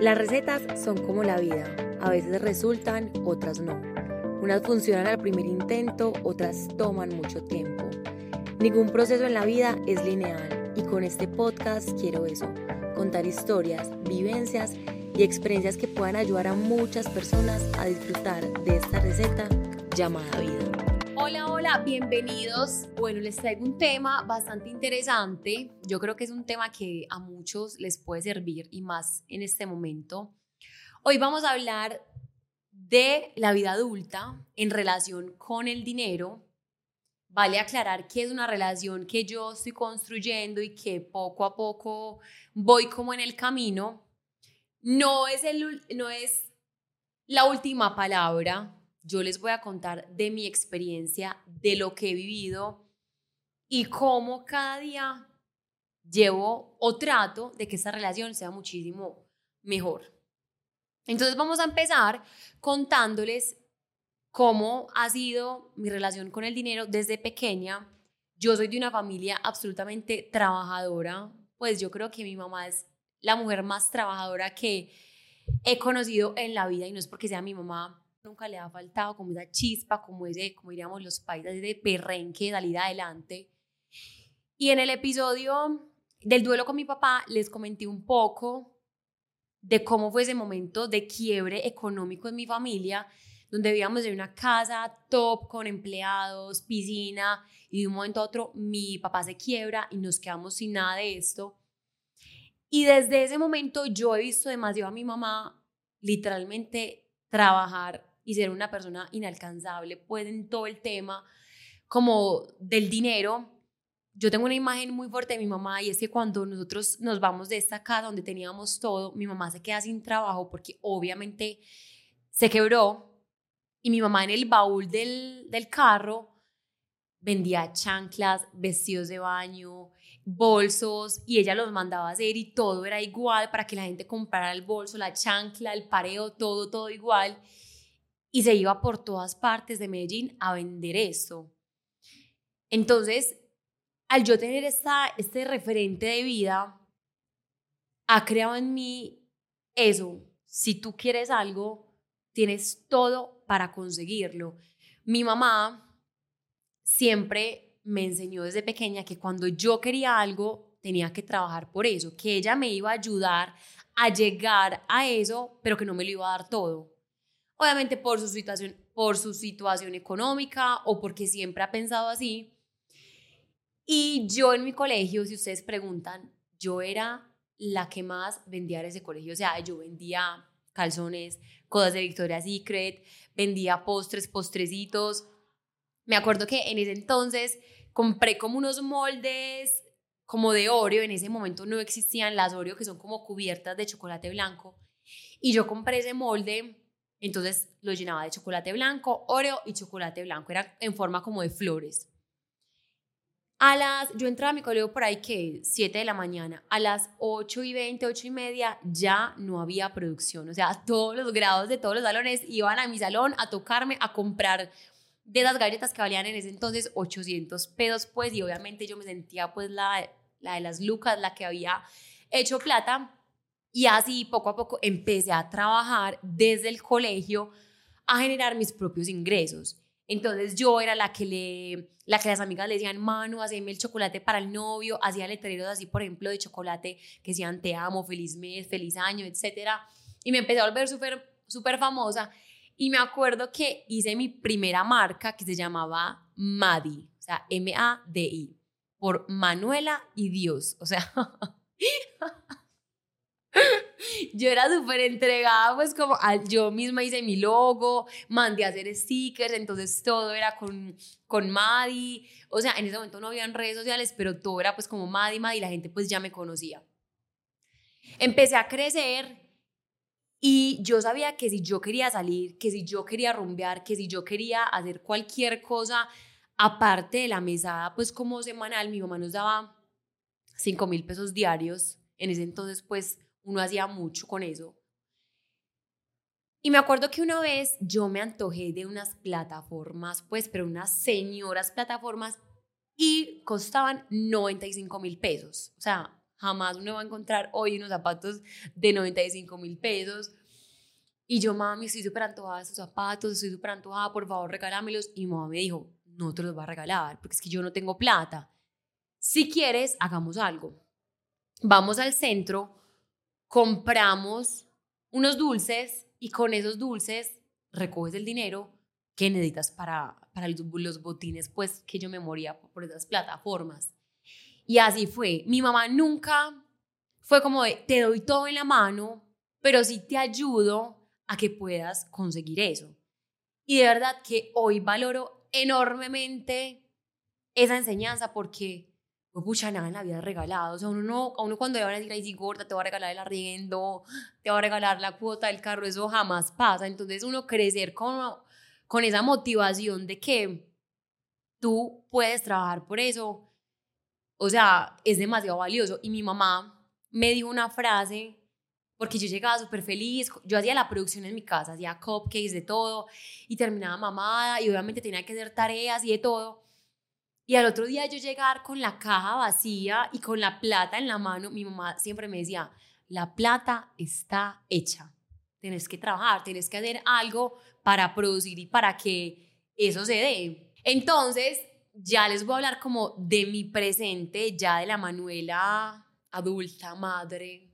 Las recetas son como la vida, a veces resultan, otras no. Unas funcionan al primer intento, otras toman mucho tiempo. Ningún proceso en la vida es lineal y con este podcast quiero eso, contar historias, vivencias y experiencias que puedan ayudar a muchas personas a disfrutar de esta receta llamada vida. Hola, hola, bienvenidos. Bueno, les traigo un tema bastante interesante. Yo creo que es un tema que a muchos les puede servir y más en este momento. Hoy vamos a hablar de la vida adulta en relación con el dinero. Vale aclarar que es una relación que yo estoy construyendo y que poco a poco voy como en el camino. No es, el, no es la última palabra, yo les voy a contar de mi experiencia, de lo que he vivido y cómo cada día llevo o trato de que esta relación sea muchísimo mejor. Entonces vamos a empezar contándoles cómo ha sido mi relación con el dinero desde pequeña. Yo soy de una familia absolutamente trabajadora, pues yo creo que mi mamá es la mujer más trabajadora que he conocido en la vida y no es porque sea mi mamá nunca le ha faltado como esa chispa, como ese, como diríamos los países, de perrenque, salir adelante. Y en el episodio del duelo con mi papá les comenté un poco de cómo fue ese momento de quiebre económico en mi familia, donde vivíamos en una casa top con empleados, piscina, y de un momento a otro mi papá se quiebra y nos quedamos sin nada de esto. Y desde ese momento yo he visto demasiado a mi mamá literalmente trabajar y ser una persona inalcanzable, pues en todo el tema como del dinero. Yo tengo una imagen muy fuerte de mi mamá y es que cuando nosotros nos vamos de esta casa donde teníamos todo, mi mamá se queda sin trabajo porque obviamente se quebró y mi mamá en el baúl del, del carro vendía chanclas, vestidos de baño, bolsos y ella los mandaba a hacer y todo era igual para que la gente comprara el bolso, la chancla, el pareo, todo, todo igual y se iba por todas partes de Medellín a vender esto. Entonces, al yo tener esta, este referente de vida, ha creado en mí eso. Si tú quieres algo, tienes todo para conseguirlo. Mi mamá siempre me enseñó desde pequeña que cuando yo quería algo, tenía que trabajar por eso, que ella me iba a ayudar a llegar a eso, pero que no me lo iba a dar todo obviamente por su situación, por su situación económica o porque siempre ha pensado así. Y yo en mi colegio, si ustedes preguntan, yo era la que más vendía en ese colegio. O sea, yo vendía calzones, cosas de Victoria's Secret, vendía postres, postrecitos. Me acuerdo que en ese entonces compré como unos moldes como de Oreo. En ese momento no existían las Oreo que son como cubiertas de chocolate blanco. Y yo compré ese molde entonces lo llenaba de chocolate blanco, Oreo y chocolate blanco. Era en forma como de flores. A las, yo entraba a mi colegio por ahí que 7 de la mañana. A las 8 y 20, 8 y media ya no había producción. O sea, todos los grados de todos los salones iban a mi salón a tocarme, a comprar de las galletas que valían en ese entonces 800 pesos, pues, y obviamente yo me sentía pues la, la de las lucas, la que había hecho plata. Y así poco a poco empecé a trabajar desde el colegio a generar mis propios ingresos. Entonces yo era la que le, la que las amigas le decían, Manu, haceme el chocolate para el novio, hacía letreros así, por ejemplo, de chocolate que decían te amo, feliz mes, feliz año, etc. Y me empecé a volver súper, súper famosa. Y me acuerdo que hice mi primera marca que se llamaba Madi, o sea, M-A-D-I, por Manuela y Dios, o sea... yo era súper entregada, pues como yo misma hice mi logo, mandé a hacer stickers, entonces todo era con, con Madi, o sea, en ese momento no habían redes sociales, pero todo era pues como Madi, Madi, la gente pues ya me conocía. Empecé a crecer y yo sabía que si yo quería salir, que si yo quería rumbear, que si yo quería hacer cualquier cosa aparte de la mesada, pues como semanal, mi mamá nos daba 5 mil pesos diarios. En ese entonces, pues uno hacía mucho con eso. Y me acuerdo que una vez yo me antojé de unas plataformas, pues, pero unas señoras plataformas y costaban 95 mil pesos. O sea, jamás uno va a encontrar hoy unos zapatos de 95 mil pesos. Y yo, mami, estoy súper antojada de esos zapatos, estoy súper antojada, por favor, regálamelos. Y mamá me dijo, no te los va a regalar, porque es que yo no tengo plata. Si quieres, hagamos algo. Vamos al centro, compramos unos dulces y con esos dulces recoges el dinero que necesitas para, para los, botines, pues que yo me moría por esas plataformas. Y así fue. Mi mamá nunca fue como de, te doy todo en la mano, pero sí te ayudo a que puedas conseguir eso. Y de verdad que hoy valoro enormemente esa enseñanza porque, pues, pucha, nada en la vida regalado. O sea, uno, no, a uno cuando le van a decir, ay, sí, gorda, te va a regalar el arriendo, te va a regalar la cuota del carro, eso jamás pasa. Entonces, uno crecer con, con esa motivación de que tú puedes trabajar por eso, o sea, es demasiado valioso. Y mi mamá me dijo una frase porque yo llegaba súper feliz, yo hacía la producción en mi casa, hacía cupcakes de todo y terminaba mamada y obviamente tenía que hacer tareas y de todo. Y al otro día yo llegar con la caja vacía y con la plata en la mano, mi mamá siempre me decía, la plata está hecha, tienes que trabajar, tienes que hacer algo para producir y para que eso se dé. Entonces, ya les voy a hablar como de mi presente, ya de la Manuela adulta, madre,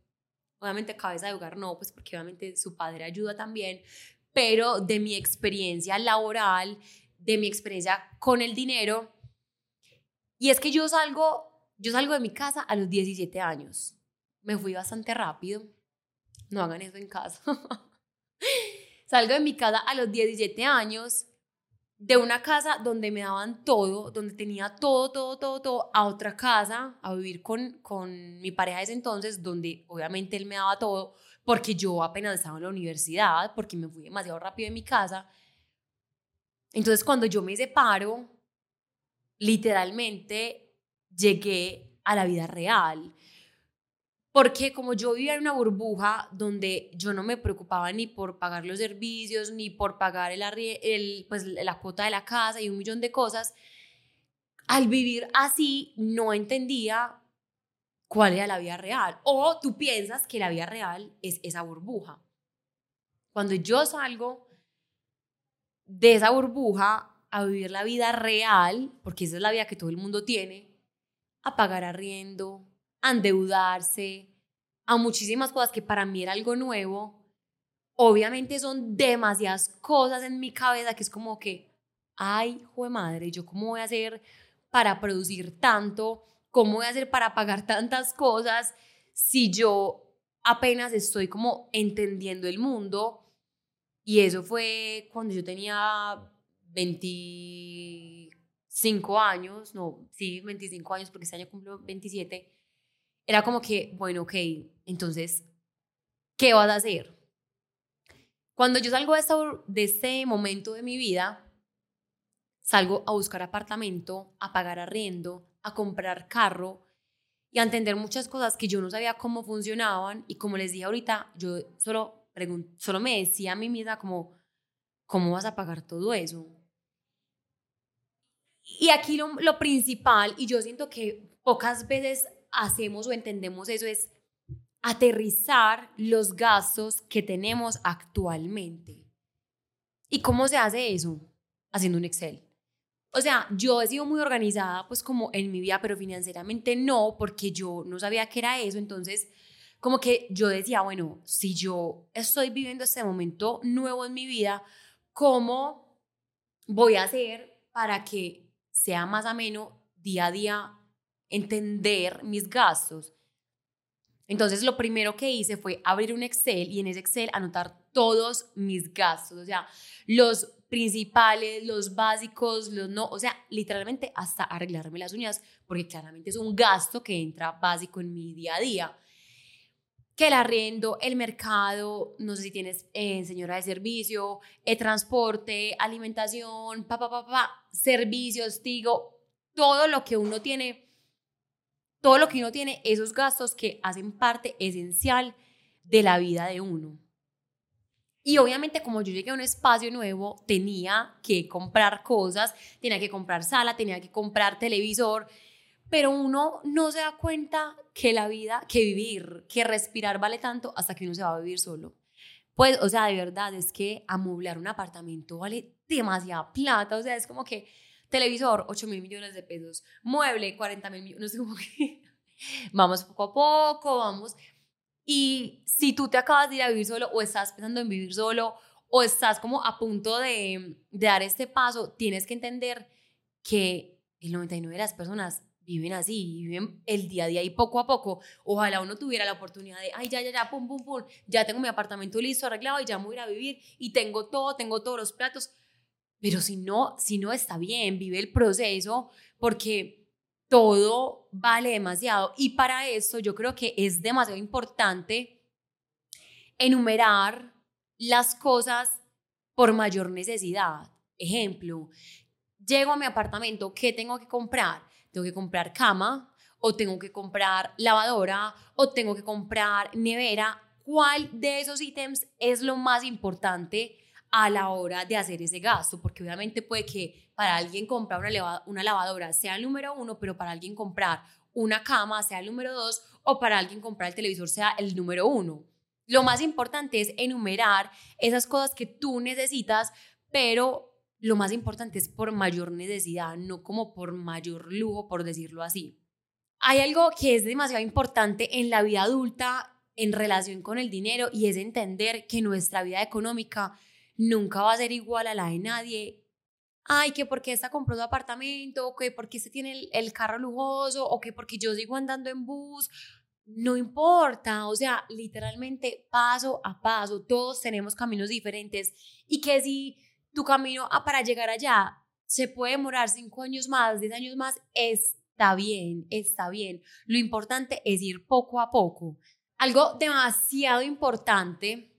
Obviamente cabeza de hogar no, pues porque obviamente su padre ayuda también, pero de mi experiencia laboral, de mi experiencia con el dinero. Y es que yo salgo, yo salgo de mi casa a los 17 años. Me fui bastante rápido. No hagan eso en casa. salgo de mi casa a los 17 años de una casa donde me daban todo, donde tenía todo, todo, todo, todo, a otra casa, a vivir con, con mi pareja de ese entonces, donde obviamente él me daba todo, porque yo apenas estaba en la universidad, porque me fui demasiado rápido de mi casa. Entonces cuando yo me separo, literalmente llegué a la vida real. Porque como yo vivía en una burbuja donde yo no me preocupaba ni por pagar los servicios, ni por pagar el, el, pues, la cuota de la casa y un millón de cosas, al vivir así no entendía cuál era la vida real. O tú piensas que la vida real es esa burbuja. Cuando yo salgo de esa burbuja a vivir la vida real, porque esa es la vida que todo el mundo tiene, a pagar arriendo, a endeudarse, a muchísimas cosas que para mí era algo nuevo. Obviamente son demasiadas cosas en mi cabeza que es como que, ay, jue madre, ¿yo cómo voy a hacer para producir tanto? ¿Cómo voy a hacer para pagar tantas cosas si yo apenas estoy como entendiendo el mundo? Y eso fue cuando yo tenía 25 años, no, sí, 25 años, porque este año cumplo 27 era como que, bueno, ok, entonces, ¿qué vas a hacer? Cuando yo salgo de, esta, de este momento de mi vida, salgo a buscar apartamento, a pagar arriendo, a comprar carro y a entender muchas cosas que yo no sabía cómo funcionaban y como les dije ahorita, yo solo, solo me decía a mí misma como, ¿cómo vas a pagar todo eso? Y aquí lo, lo principal, y yo siento que pocas veces hacemos o entendemos eso es aterrizar los gastos que tenemos actualmente. ¿Y cómo se hace eso? Haciendo un Excel. O sea, yo he sido muy organizada pues como en mi vida, pero financieramente no, porque yo no sabía qué era eso. Entonces, como que yo decía, bueno, si yo estoy viviendo este momento nuevo en mi vida, ¿cómo voy a hacer para que sea más ameno día a día entender mis gastos. Entonces, lo primero que hice fue abrir un Excel y en ese Excel anotar todos mis gastos, o sea, los principales, los básicos, los no, o sea, literalmente hasta arreglarme las uñas, porque claramente es un gasto que entra básico en mi día a día. Que el arriendo, el mercado, no sé si tienes eh, señora de servicio, el transporte, alimentación, pa, pa, pa, pa, servicios, digo, todo lo que uno tiene todo lo que uno tiene, esos gastos que hacen parte esencial de la vida de uno. Y obviamente como yo llegué a un espacio nuevo, tenía que comprar cosas, tenía que comprar sala, tenía que comprar televisor, pero uno no se da cuenta que la vida, que vivir, que respirar vale tanto hasta que uno se va a vivir solo. Pues, o sea, de verdad, es que amoblar un apartamento vale demasiada plata, o sea, es como que televisor, 8 mil millones de pesos, mueble, 40 mil millones, no sé cómo que vamos poco a poco, vamos. Y si tú te acabas de ir a vivir solo o estás pensando en vivir solo o estás como a punto de, de dar este paso, tienes que entender que el 99 de las personas viven así, viven el día a día y poco a poco. Ojalá uno tuviera la oportunidad de, ay, ya, ya, ya, pum, pum, pum, ya tengo mi apartamento listo, arreglado y ya me voy a ir a vivir y tengo todo, tengo todos los platos. Pero si no, si no está bien, vive el proceso porque todo vale demasiado. Y para eso yo creo que es demasiado importante enumerar las cosas por mayor necesidad. Ejemplo, llego a mi apartamento, ¿qué tengo que comprar? Tengo que comprar cama o tengo que comprar lavadora o tengo que comprar nevera. ¿Cuál de esos ítems es lo más importante a la hora de hacer ese gasto? Porque obviamente puede que para alguien comprar una, una lavadora sea el número uno, pero para alguien comprar una cama sea el número dos o para alguien comprar el televisor sea el número uno. Lo más importante es enumerar esas cosas que tú necesitas, pero lo más importante es por mayor necesidad, no como por mayor lujo, por decirlo así. Hay algo que es demasiado importante en la vida adulta en relación con el dinero y es entender que nuestra vida económica nunca va a ser igual a la de nadie. Ay, que porque esta compró su apartamento, o que porque este tiene el, el carro lujoso, o que porque yo sigo andando en bus. No importa, o sea, literalmente paso a paso, todos tenemos caminos diferentes y que si tu camino a, para llegar allá se puede demorar cinco años más, diez años más, está bien, está bien. Lo importante es ir poco a poco. Algo demasiado importante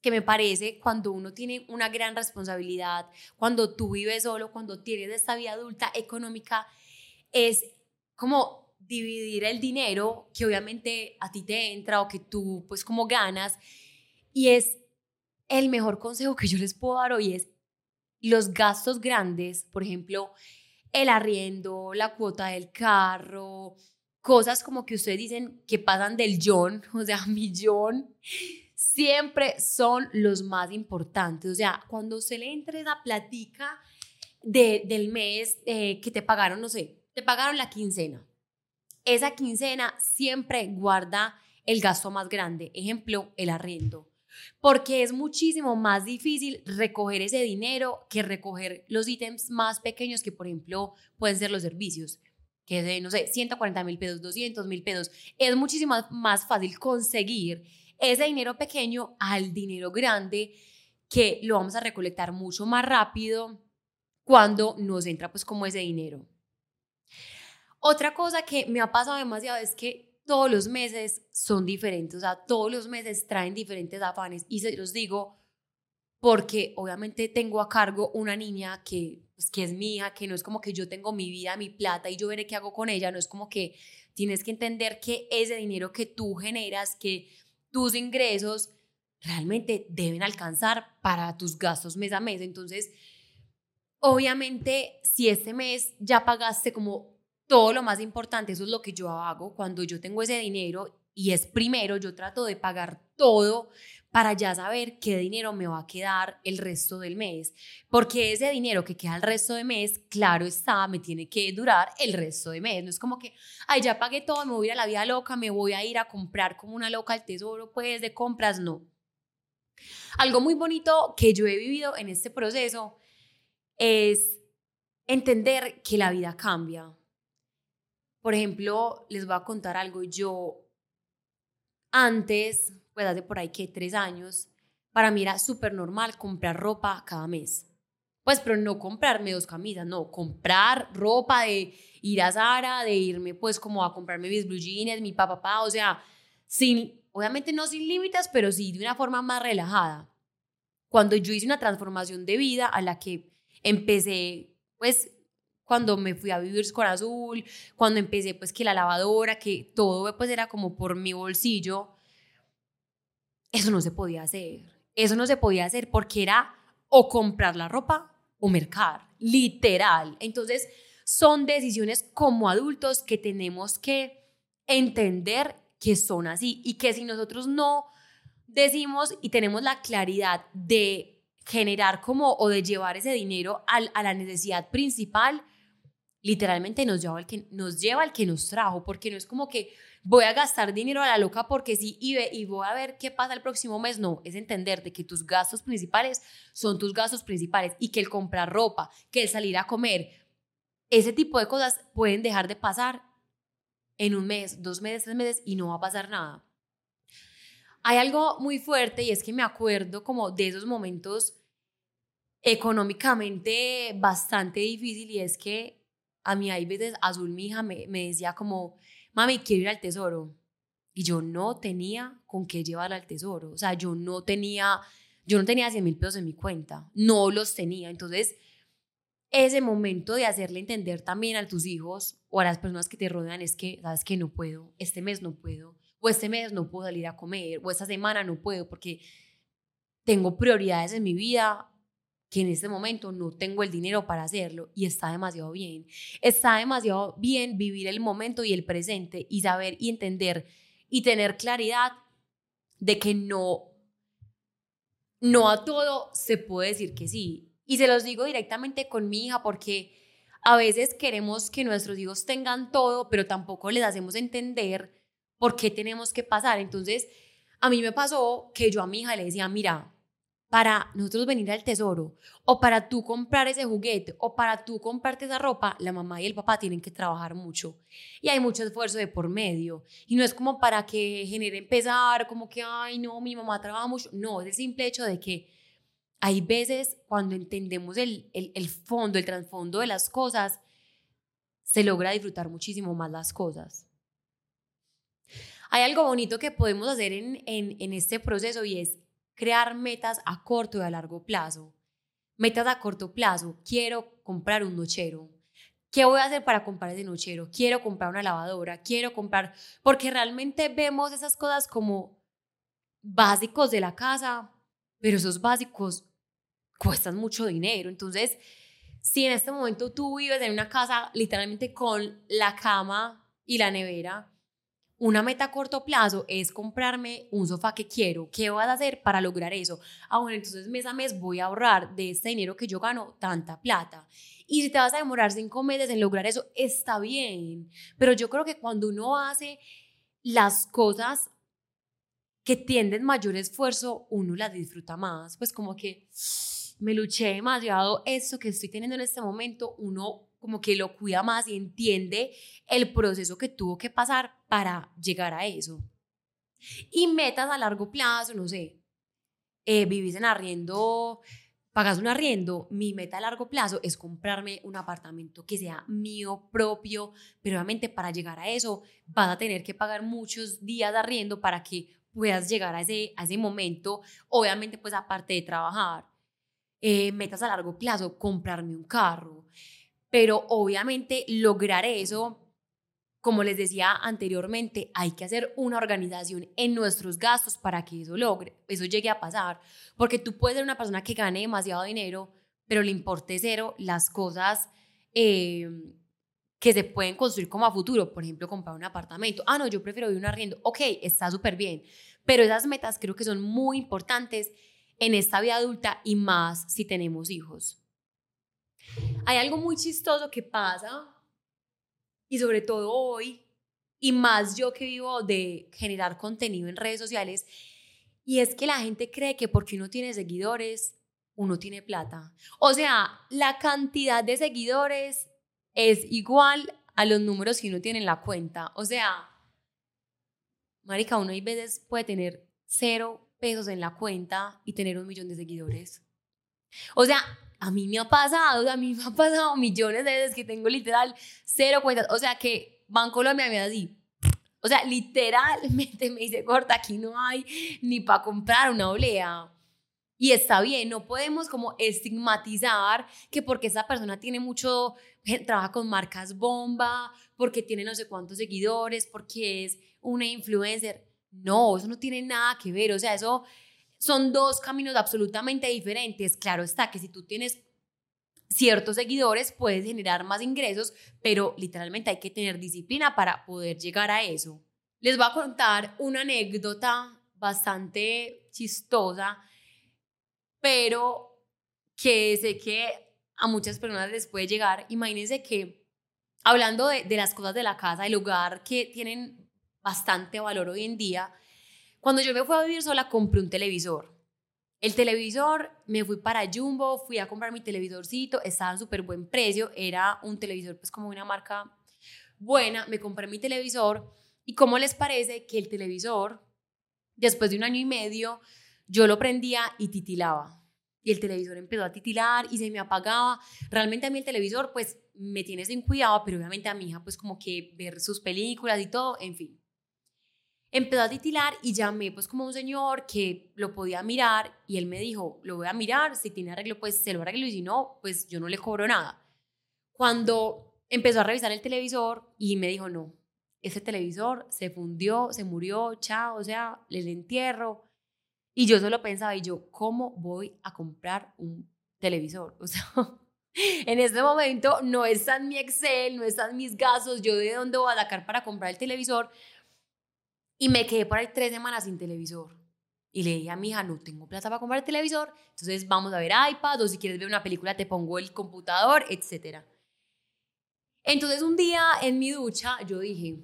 que me parece cuando uno tiene una gran responsabilidad, cuando tú vives solo, cuando tienes esta vida adulta económica, es como dividir el dinero que obviamente a ti te entra o que tú pues como ganas y es el mejor consejo que yo les puedo dar hoy es los gastos grandes, por ejemplo, el arriendo, la cuota del carro, cosas como que ustedes dicen que pasan del John, o sea, millón, siempre son los más importantes. O sea, cuando se le entre esa platica de, del mes eh, que te pagaron, no sé, te pagaron la quincena. Esa quincena siempre guarda el gasto más grande. Ejemplo, el arriendo porque es muchísimo más difícil recoger ese dinero que recoger los ítems más pequeños que, por ejemplo, pueden ser los servicios, que de, no sé, 140 mil pesos, 200 mil pesos. Es muchísimo más fácil conseguir ese dinero pequeño al dinero grande que lo vamos a recolectar mucho más rápido cuando nos entra pues como ese dinero. Otra cosa que me ha pasado demasiado es que todos los meses son diferentes, o sea, todos los meses traen diferentes afanes y se los digo porque obviamente tengo a cargo una niña que, pues, que es mi hija, que no es como que yo tengo mi vida, mi plata y yo veré qué hago con ella, no es como que tienes que entender que ese dinero que tú generas, que tus ingresos realmente deben alcanzar para tus gastos mes a mes. Entonces, obviamente, si este mes ya pagaste como todo lo más importante, eso es lo que yo hago cuando yo tengo ese dinero y es primero, yo trato de pagar todo para ya saber qué dinero me va a quedar el resto del mes. Porque ese dinero que queda el resto del mes, claro está, me tiene que durar el resto del mes. No es como que, ay, ya pagué todo, me voy a ir a la vida loca, me voy a ir a comprar como una loca al tesoro, pues de compras, no. Algo muy bonito que yo he vivido en este proceso es entender que la vida cambia. Por ejemplo, les voy a contar algo. Yo antes, pues hace por ahí que tres años, para mí era súper normal comprar ropa cada mes. Pues, pero no comprarme dos camisas, no, comprar ropa de ir a Zara, de irme pues como a comprarme mis blue jeans, mi papá, o sea, sin, obviamente no sin límites, pero sí de una forma más relajada. Cuando yo hice una transformación de vida a la que empecé pues cuando me fui a vivir con Azul, cuando empecé pues que la lavadora, que todo pues era como por mi bolsillo, eso no se podía hacer. Eso no se podía hacer porque era o comprar la ropa o mercar, literal. Entonces, son decisiones como adultos que tenemos que entender que son así y que si nosotros no decimos y tenemos la claridad de generar como o de llevar ese dinero a la necesidad principal, literalmente nos lleva, al que, nos lleva al que nos trajo, porque no es como que voy a gastar dinero a la loca porque sí y, y voy a ver qué pasa el próximo mes. No, es entender de que tus gastos principales son tus gastos principales y que el comprar ropa, que el salir a comer, ese tipo de cosas pueden dejar de pasar en un mes, dos meses, tres meses y no va a pasar nada. Hay algo muy fuerte y es que me acuerdo como de esos momentos económicamente bastante difícil y es que a mí hay veces Azul, mi hija, me, me decía como, mami, quiero ir al tesoro. Y yo no tenía con qué llevar al tesoro. O sea, yo no tenía, yo no tenía 100 mil pesos en mi cuenta. No los tenía. Entonces, ese momento de hacerle entender también a tus hijos o a las personas que te rodean es que, sabes que no puedo, este mes no puedo, o este mes no puedo salir a comer, o esta semana no puedo porque tengo prioridades en mi vida que en este momento no tengo el dinero para hacerlo y está demasiado bien. Está demasiado bien vivir el momento y el presente y saber y entender y tener claridad de que no no a todo se puede decir que sí. Y se los digo directamente con mi hija porque a veces queremos que nuestros hijos tengan todo, pero tampoco les hacemos entender por qué tenemos que pasar. Entonces, a mí me pasó que yo a mi hija le decía, mira, para nosotros venir al tesoro o para tú comprar ese juguete o para tú comprarte esa ropa, la mamá y el papá tienen que trabajar mucho. Y hay mucho esfuerzo de por medio. Y no es como para que genere pesar, como que, ay, no, mi mamá trabaja mucho, no, es el simple hecho de que hay veces cuando entendemos el, el, el fondo, el trasfondo de las cosas, se logra disfrutar muchísimo más las cosas. Hay algo bonito que podemos hacer en, en, en este proceso y es crear metas a corto y a largo plazo. Metas a corto plazo, quiero comprar un nochero. ¿Qué voy a hacer para comprar ese nochero? Quiero comprar una lavadora, quiero comprar, porque realmente vemos esas cosas como básicos de la casa, pero esos básicos cuestan mucho dinero. Entonces, si en este momento tú vives en una casa literalmente con la cama y la nevera, una meta a corto plazo es comprarme un sofá que quiero. ¿Qué vas a hacer para lograr eso? Ah, bueno, entonces mes a mes voy a ahorrar de este dinero que yo gano tanta plata. Y si te vas a demorar cinco meses en lograr eso, está bien. Pero yo creo que cuando uno hace las cosas que tienden mayor esfuerzo, uno las disfruta más. Pues como que me luché demasiado eso que estoy teniendo en este momento, uno como que lo cuida más y entiende el proceso que tuvo que pasar para llegar a eso. Y metas a largo plazo, no sé, eh, vivís en arriendo, pagas un arriendo, mi meta a largo plazo es comprarme un apartamento que sea mío propio, pero obviamente para llegar a eso vas a tener que pagar muchos días de arriendo para que puedas llegar a ese, a ese momento, obviamente pues aparte de trabajar. Eh, metas a largo plazo, comprarme un carro, pero obviamente lograr eso, como les decía anteriormente, hay que hacer una organización en nuestros gastos para que eso logre, eso llegue a pasar, porque tú puedes ser una persona que gane demasiado dinero, pero le importe cero las cosas eh, que se pueden construir como a futuro, por ejemplo, comprar un apartamento. Ah, no, yo prefiero vivir un arriendo. Ok, está súper bien, pero esas metas creo que son muy importantes en esta vida adulta y más si tenemos hijos. Hay algo muy chistoso que pasa, y sobre todo hoy, y más yo que vivo de generar contenido en redes sociales, y es que la gente cree que porque uno tiene seguidores, uno tiene plata. O sea, la cantidad de seguidores es igual a los números que uno tiene en la cuenta. O sea, marica, uno hay veces puede tener cero pesos en la cuenta y tener un millón de seguidores. O sea, a mí me ha pasado, a mí me ha pasado millones de veces que tengo literal cero cuentas. O sea que Bancolombia me da así. O sea, literalmente me dice, corta, aquí no hay ni para comprar una olea. Y está bien, no podemos como estigmatizar que porque esa persona tiene mucho, trabaja con marcas bomba, porque tiene no sé cuántos seguidores, porque es una influencer. No, eso no tiene nada que ver. O sea, eso son dos caminos absolutamente diferentes. Claro está que si tú tienes ciertos seguidores puedes generar más ingresos, pero literalmente hay que tener disciplina para poder llegar a eso. Les voy a contar una anécdota bastante chistosa, pero que sé que a muchas personas les puede llegar. Imagínense que hablando de, las cosas de la casa, del hogar que tienen bastante valor hoy en día, cuando yo me fui a vivir sola compré un televisor. El televisor, me fui para Jumbo, fui a comprar mi televisorcito, estaba en súper buen precio, era un televisor pues como una marca buena, me compré mi televisor y ¿cómo les parece que el televisor, después de un año y medio, yo lo prendía y titilaba? Y el televisor empezó a titilar y se me apagaba. Realmente a mí el televisor pues me tiene sin cuidado, pero obviamente a mi hija pues como que ver sus películas y todo, en fin. Empezó a titilar y llamé pues como un señor que lo podía mirar y él me dijo, lo voy a mirar, si tiene arreglo pues se lo arreglo y si no, pues yo no le cobro nada. Cuando empezó a revisar el televisor y me dijo, no, ese televisor se fundió, se murió, chao, o sea, le entierro. Y yo solo pensaba, y yo, ¿cómo voy a comprar un televisor? O sea, en este momento no están mi Excel, no están mis gastos, yo de dónde voy a sacar para comprar el televisor, y me quedé por ahí tres semanas sin televisor. Y le dije a mi hija, no tengo plata para comprar el televisor, entonces vamos a ver iPad o si quieres ver una película te pongo el computador, etc. Entonces un día en mi ducha yo dije,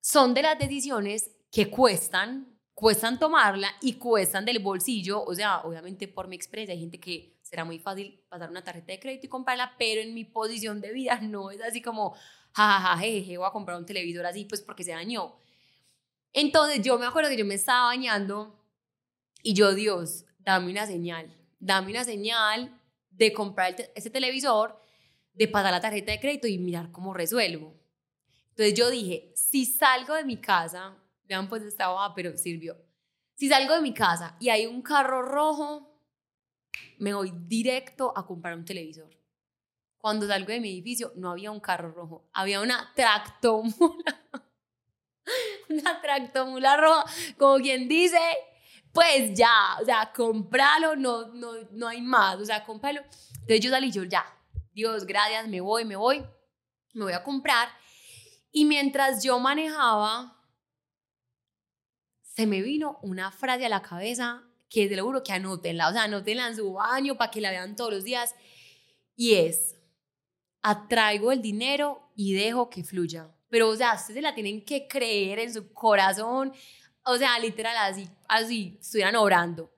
son de las decisiones que cuestan, cuestan tomarla y cuestan del bolsillo. O sea, obviamente por mi experiencia hay gente que será muy fácil pasar una tarjeta de crédito y comprarla, pero en mi posición de vida no es así como, jajaja, jeje, voy a comprar un televisor así pues porque se dañó. Entonces yo me acuerdo que yo me estaba bañando y yo, Dios, dame una señal, dame una señal de comprar ese televisor, de pasar la tarjeta de crédito y mirar cómo resuelvo. Entonces yo dije, si salgo de mi casa, vean pues estaba, pero sirvió. Si salgo de mi casa y hay un carro rojo, me voy directo a comprar un televisor. Cuando salgo de mi edificio no había un carro rojo, había una tractomula una tractomula roja, como quien dice, pues ya, o sea, compralo, no, no, no hay más, o sea, compralo. Entonces yo salí, yo ya, Dios, gracias, me voy, me voy, me voy a comprar. Y mientras yo manejaba, se me vino una frase a la cabeza que te lo juro que anótenla, o sea, anótenla en su baño para que la vean todos los días. Y es, atraigo el dinero y dejo que fluya pero o sea, ustedes se la tienen que creer en su corazón, o sea, literal, así, así, estuvieran orando.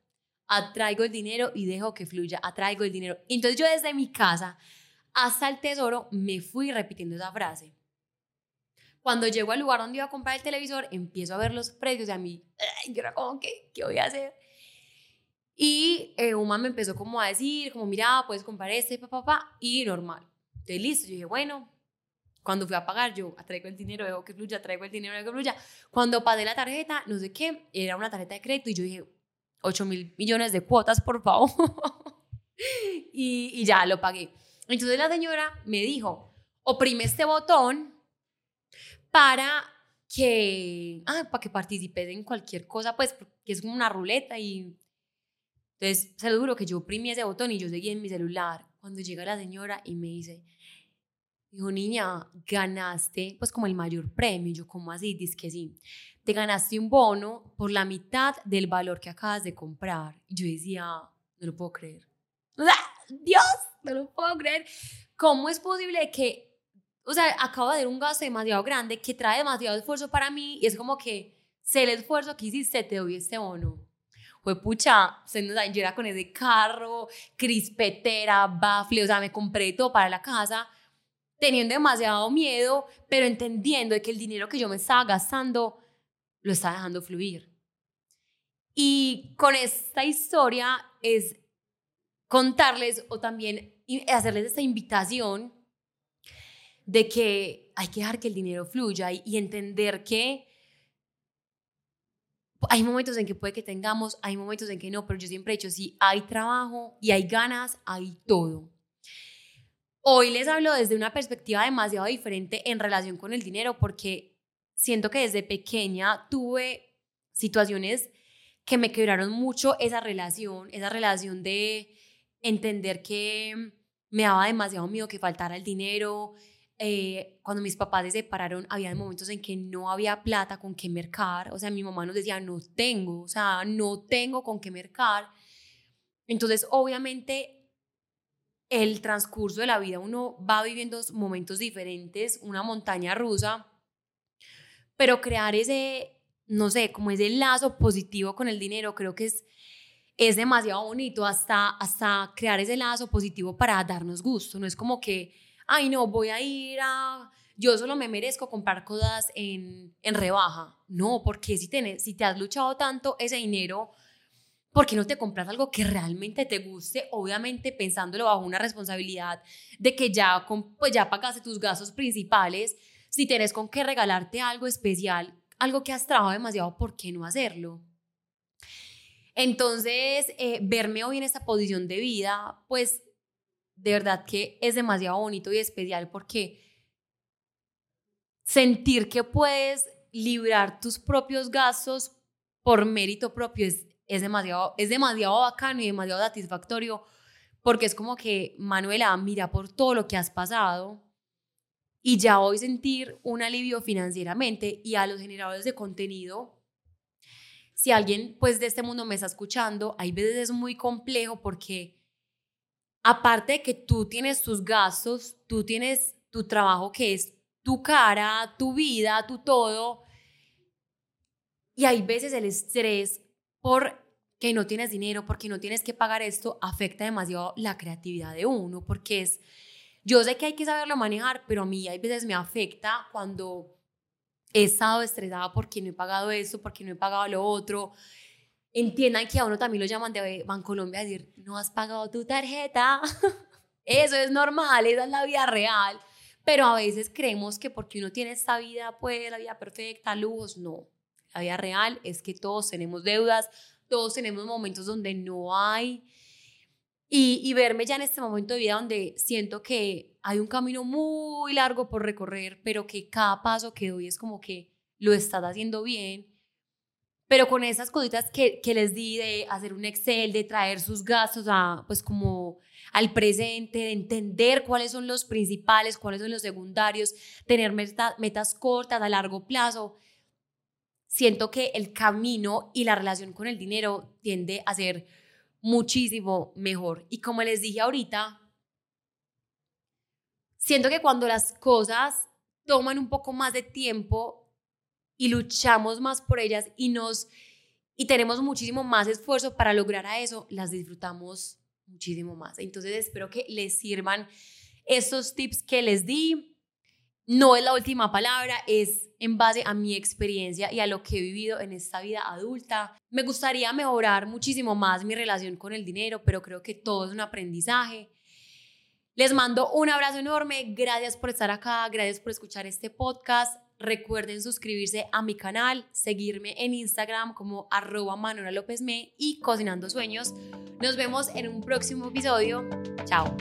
Atraigo el dinero y dejo que fluya, atraigo el dinero. Entonces yo desde mi casa hasta el tesoro me fui repitiendo esa frase. Cuando llego al lugar donde iba a comprar el televisor, empiezo a ver los precios y a mí, yo era como, ¿qué, qué voy a hacer? Y eh, Uma me empezó como a decir, como, mira, puedes comprar este, papá, papá, y normal. Entonces, listo, yo dije, bueno, cuando fui a pagar, yo traigo el dinero, dejo que fluya, traigo el dinero, dejo que fluya. Cuando pagué la tarjeta, no sé qué, era una tarjeta de crédito y yo dije, 8 mil millones de cuotas, por favor. y, y ya lo pagué. Entonces la señora me dijo, oprime este botón para que, ah, para que participes en cualquier cosa, pues, que es como una ruleta y entonces se lo juro que yo oprimí ese botón y yo seguí en mi celular. Cuando llega la señora y me dice, Dijo, niña, ganaste pues como el mayor premio. Yo, ¿cómo así? Dice que sí. Te ganaste un bono por la mitad del valor que acabas de comprar. Y yo decía, no lo puedo creer. Dios, no lo puedo creer. ¿Cómo es posible que, o sea, acabo de dar un gasto demasiado grande que trae demasiado esfuerzo para mí y es como que sé el esfuerzo que hiciste, te doy este bono? Fue pucha, se nos yo era con ese carro, crispetera, bafle, o sea, me compré todo para la casa teniendo demasiado miedo, pero entendiendo de que el dinero que yo me estaba gastando lo estaba dejando fluir. Y con esta historia es contarles o también hacerles esta invitación de que hay que dejar que el dinero fluya y, y entender que hay momentos en que puede que tengamos, hay momentos en que no, pero yo siempre he dicho, si hay trabajo y hay ganas, hay todo. Hoy les hablo desde una perspectiva demasiado diferente en relación con el dinero porque siento que desde pequeña tuve situaciones que me quebraron mucho esa relación, esa relación de entender que me daba demasiado miedo que faltara el dinero. Eh, cuando mis papás se separaron, había momentos en que no había plata con qué mercar. O sea, mi mamá nos decía, no tengo, o sea, no tengo con qué mercar. Entonces, obviamente, el transcurso de la vida uno va viviendo momentos diferentes, una montaña rusa, pero crear ese, no sé, como ese lazo positivo con el dinero, creo que es es demasiado bonito hasta, hasta crear ese lazo positivo para darnos gusto. No es como que, ay, no, voy a ir a... Yo solo me merezco comprar cosas en, en rebaja. No, porque si, tenés, si te has luchado tanto ese dinero, ¿por qué no te compras algo que realmente te guste? Obviamente pensándolo bajo una responsabilidad de que ya, pues ya pagaste tus gastos principales. Si tenés con qué regalarte algo especial, algo que has trabajado demasiado, ¿por qué no hacerlo? Entonces, eh, verme hoy en esta posición de vida, pues de verdad que es demasiado bonito y especial porque sentir que puedes librar tus propios gastos por mérito propio es, es, demasiado, es demasiado bacano y demasiado satisfactorio porque es como que, Manuela, mira por todo lo que has pasado y ya hoy sentir un alivio financieramente y a los generadores de contenido. Si alguien pues de este mundo me está escuchando, hay veces es muy complejo porque aparte de que tú tienes tus gastos, tú tienes tu trabajo que es tu cara, tu vida, tu todo, y hay veces el estrés por que no tienes dinero, porque no tienes que pagar esto, afecta demasiado la creatividad de uno, porque es, yo sé que hay que saberlo manejar, pero a mí hay veces me afecta cuando he estado estresada porque no he pagado esto, porque no he pagado lo otro. Entiendan que a uno también lo llaman de Bancolombia a decir, no has pagado tu tarjeta. Eso es normal, esa es la vida real. Pero a veces creemos que porque uno tiene esta vida, pues la vida perfecta, lujos, no. La vida real es que todos tenemos deudas, todos tenemos momentos donde no hay. Y, y verme ya en este momento de vida donde siento que hay un camino muy largo por recorrer, pero que cada paso que doy es como que lo estás haciendo bien. Pero con esas cositas que, que les di de hacer un Excel, de traer sus gastos a, pues como al presente, de entender cuáles son los principales, cuáles son los secundarios, tener metas cortas a largo plazo, siento que el camino y la relación con el dinero tiende a ser muchísimo mejor. Y como les dije ahorita, siento que cuando las cosas toman un poco más de tiempo y luchamos más por ellas y nos y tenemos muchísimo más esfuerzo para lograr a eso, las disfrutamos muchísimo más. Entonces espero que les sirvan estos tips que les di. No es la última palabra, es en base a mi experiencia y a lo que he vivido en esta vida adulta. Me gustaría mejorar muchísimo más mi relación con el dinero, pero creo que todo es un aprendizaje. Les mando un abrazo enorme. Gracias por estar acá. Gracias por escuchar este podcast. Recuerden suscribirse a mi canal, seguirme en Instagram como arroba Manuela López Me y Cocinando Sueños. Nos vemos en un próximo episodio. Chao.